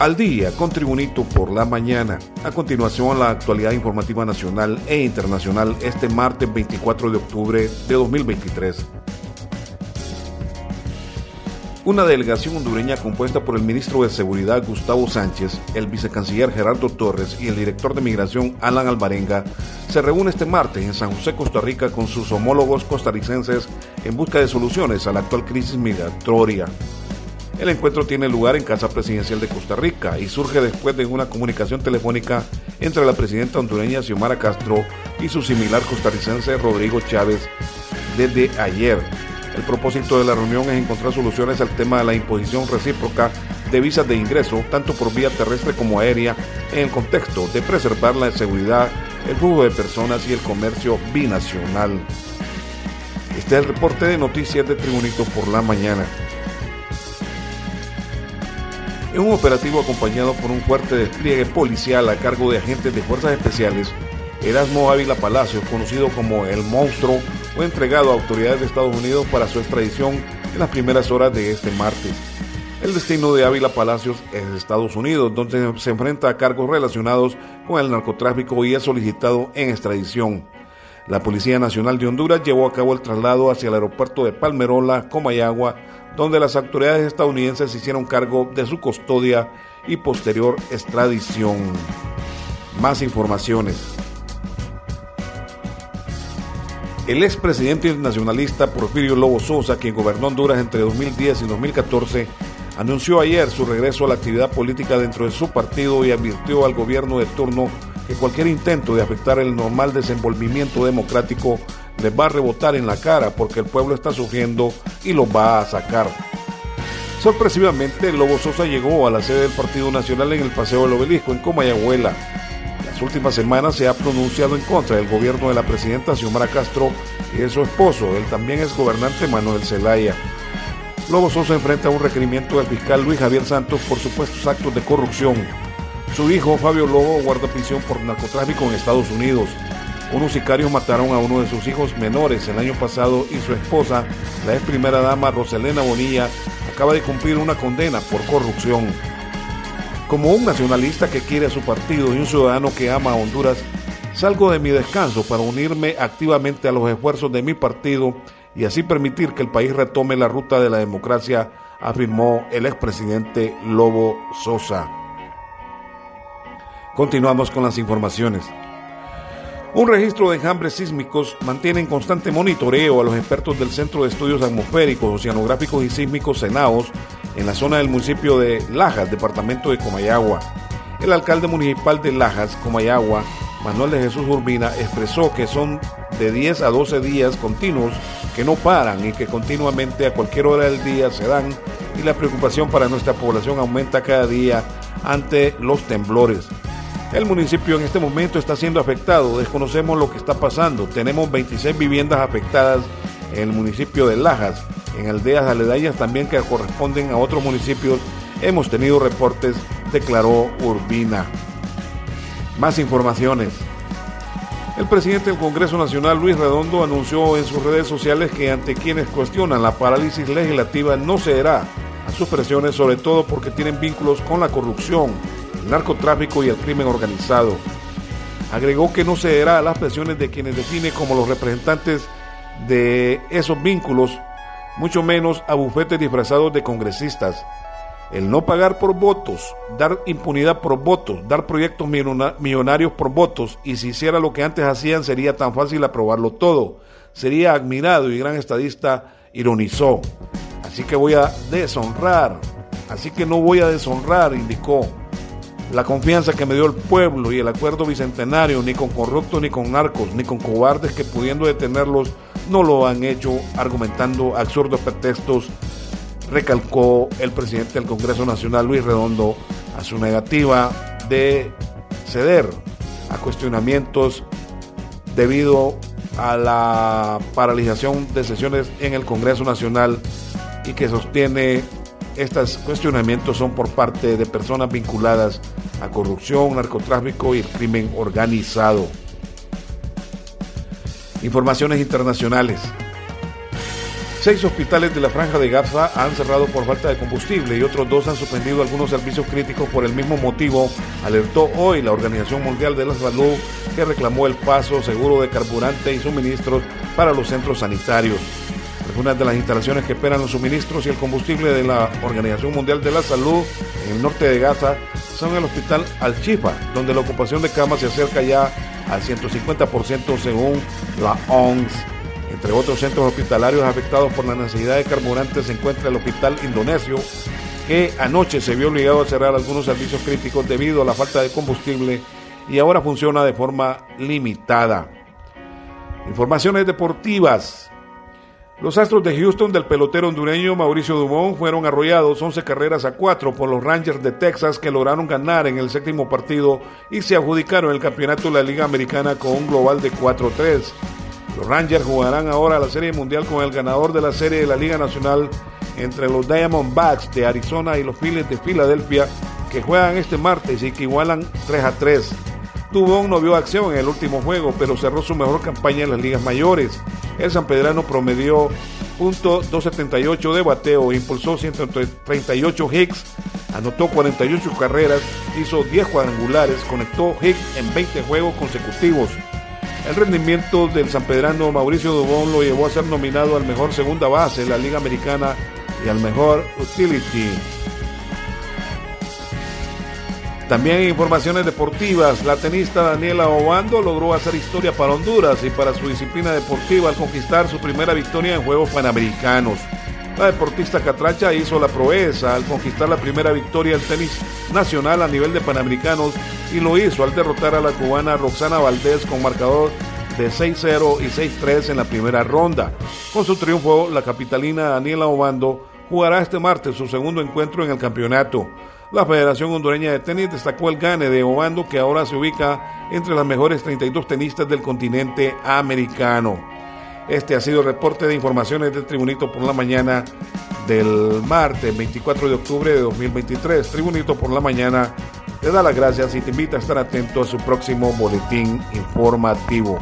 al día con Tribunito por la mañana. A continuación, la actualidad informativa nacional e internacional este martes 24 de octubre de 2023. Una delegación hondureña compuesta por el ministro de Seguridad Gustavo Sánchez, el vicecanciller Gerardo Torres y el director de Migración Alan Alvarenga se reúne este martes en San José, Costa Rica con sus homólogos costarricenses en busca de soluciones a la actual crisis migratoria. El encuentro tiene lugar en Casa Presidencial de Costa Rica y surge después de una comunicación telefónica entre la presidenta hondureña Xiomara Castro y su similar costarricense Rodrigo Chávez desde ayer. El propósito de la reunión es encontrar soluciones al tema de la imposición recíproca de visas de ingreso, tanto por vía terrestre como aérea, en el contexto de preservar la seguridad, el flujo de personas y el comercio binacional. Este es el reporte de noticias de Tribunito por la mañana. En un operativo acompañado por un fuerte despliegue policial a cargo de agentes de fuerzas especiales, Erasmo Ávila Palacios, conocido como el monstruo, fue entregado a autoridades de Estados Unidos para su extradición en las primeras horas de este martes. El destino de Ávila Palacios es Estados Unidos, donde se enfrenta a cargos relacionados con el narcotráfico y es solicitado en extradición. La Policía Nacional de Honduras llevó a cabo el traslado hacia el aeropuerto de Palmerola, Comayagua, donde las autoridades estadounidenses hicieron cargo de su custodia y posterior extradición. Más informaciones. El expresidente nacionalista Porfirio Lobo Sosa, quien gobernó Honduras entre 2010 y 2014, anunció ayer su regreso a la actividad política dentro de su partido y advirtió al gobierno de turno que cualquier intento de afectar el normal desenvolvimiento democrático les va a rebotar en la cara porque el pueblo está sufriendo y lo va a sacar. Sorpresivamente, Lobo Sosa llegó a la sede del Partido Nacional en el Paseo del Obelisco, en Comayagüela. Las últimas semanas se ha pronunciado en contra del gobierno de la presidenta Xiomara Castro y de su esposo, el también es gobernante Manuel Zelaya. Lobo Sosa enfrenta un requerimiento del fiscal Luis Javier Santos por supuestos actos de corrupción. Su hijo, Fabio Lobo, guarda prisión por narcotráfico en Estados Unidos. Unos sicarios mataron a uno de sus hijos menores el año pasado y su esposa, la ex primera dama Roselena Bonilla, acaba de cumplir una condena por corrupción. Como un nacionalista que quiere a su partido y un ciudadano que ama a Honduras, salgo de mi descanso para unirme activamente a los esfuerzos de mi partido y así permitir que el país retome la ruta de la democracia, afirmó el expresidente Lobo Sosa. Continuamos con las informaciones. Un registro de enjambres sísmicos mantiene en constante monitoreo a los expertos del Centro de Estudios Atmosféricos, Oceanográficos y Sísmicos CENAOS en la zona del municipio de Lajas, departamento de Comayagua. El alcalde municipal de Lajas, Comayagua, Manuel de Jesús Urbina, expresó que son de 10 a 12 días continuos que no paran y que continuamente a cualquier hora del día se dan y la preocupación para nuestra población aumenta cada día ante los temblores. El municipio en este momento está siendo afectado, desconocemos lo que está pasando. Tenemos 26 viviendas afectadas en el municipio de Lajas, en aldeas aledañas también que corresponden a otros municipios. Hemos tenido reportes, declaró Urbina. Más informaciones. El presidente del Congreso Nacional, Luis Redondo, anunció en sus redes sociales que ante quienes cuestionan la parálisis legislativa no cederá a sus presiones, sobre todo porque tienen vínculos con la corrupción el narcotráfico y el crimen organizado. Agregó que no cederá a las presiones de quienes define como los representantes de esos vínculos, mucho menos a bufetes disfrazados de congresistas. El no pagar por votos, dar impunidad por votos, dar proyectos millonarios por votos, y si hiciera lo que antes hacían sería tan fácil aprobarlo todo. Sería admirado y gran estadista ironizó. Así que voy a deshonrar, así que no voy a deshonrar, indicó la confianza que me dio el pueblo y el acuerdo bicentenario, ni con corruptos, ni con narcos, ni con cobardes que pudiendo detenerlos no lo han hecho, argumentando absurdos pretextos, recalcó el presidente del Congreso Nacional, Luis Redondo, a su negativa de ceder a cuestionamientos debido a la paralización de sesiones en el Congreso Nacional y que sostiene estos cuestionamientos son por parte de personas vinculadas a corrupción, narcotráfico y el crimen organizado. Informaciones internacionales. Seis hospitales de la Franja de Gaza han cerrado por falta de combustible y otros dos han suspendido algunos servicios críticos por el mismo motivo, alertó hoy la Organización Mundial de la Salud que reclamó el paso seguro de carburante y suministros para los centros sanitarios. Algunas de las instalaciones que esperan los suministros y el combustible de la Organización Mundial de la Salud en el norte de Gaza son el Hospital Al-Shifa, donde la ocupación de camas se acerca ya al 150% según la OMS. Entre otros centros hospitalarios afectados por la necesidad de carburante se encuentra el Hospital Indonesio, que anoche se vio obligado a cerrar algunos servicios críticos debido a la falta de combustible y ahora funciona de forma limitada. Informaciones deportivas. Los Astros de Houston del pelotero hondureño Mauricio Dumont fueron arrollados 11 carreras a 4 por los Rangers de Texas que lograron ganar en el séptimo partido y se adjudicaron el campeonato de la Liga Americana con un global de 4-3. Los Rangers jugarán ahora la Serie Mundial con el ganador de la Serie de la Liga Nacional entre los Diamondbacks de Arizona y los Phillies de Filadelfia, que juegan este martes y que igualan 3 a 3. Tubón no vio acción en el último juego, pero cerró su mejor campaña en las ligas mayores. El San Pedrano promedió .278 de bateo, impulsó 138 hits, anotó 48 carreras, hizo 10 cuadrangulares, conectó hits en 20 juegos consecutivos. El rendimiento del sanpedrano Mauricio Dubón lo llevó a ser nominado al mejor segunda base de la Liga Americana y al mejor utility. También en informaciones deportivas, la tenista Daniela Obando logró hacer historia para Honduras y para su disciplina deportiva al conquistar su primera victoria en Juegos Panamericanos. La deportista catracha hizo la proeza al conquistar la primera victoria en tenis nacional a nivel de Panamericanos y lo hizo al derrotar a la cubana Roxana Valdés con marcador de 6-0 y 6-3 en la primera ronda. Con su triunfo, la capitalina Daniela Obando jugará este martes su segundo encuentro en el campeonato. La Federación Hondureña de Tenis destacó el gane de Obando que ahora se ubica entre las mejores 32 tenistas del continente americano. Este ha sido el reporte de informaciones del Tribunito por la mañana del martes 24 de octubre de 2023. Tribunito por la mañana te da las gracias y te invita a estar atento a su próximo boletín informativo.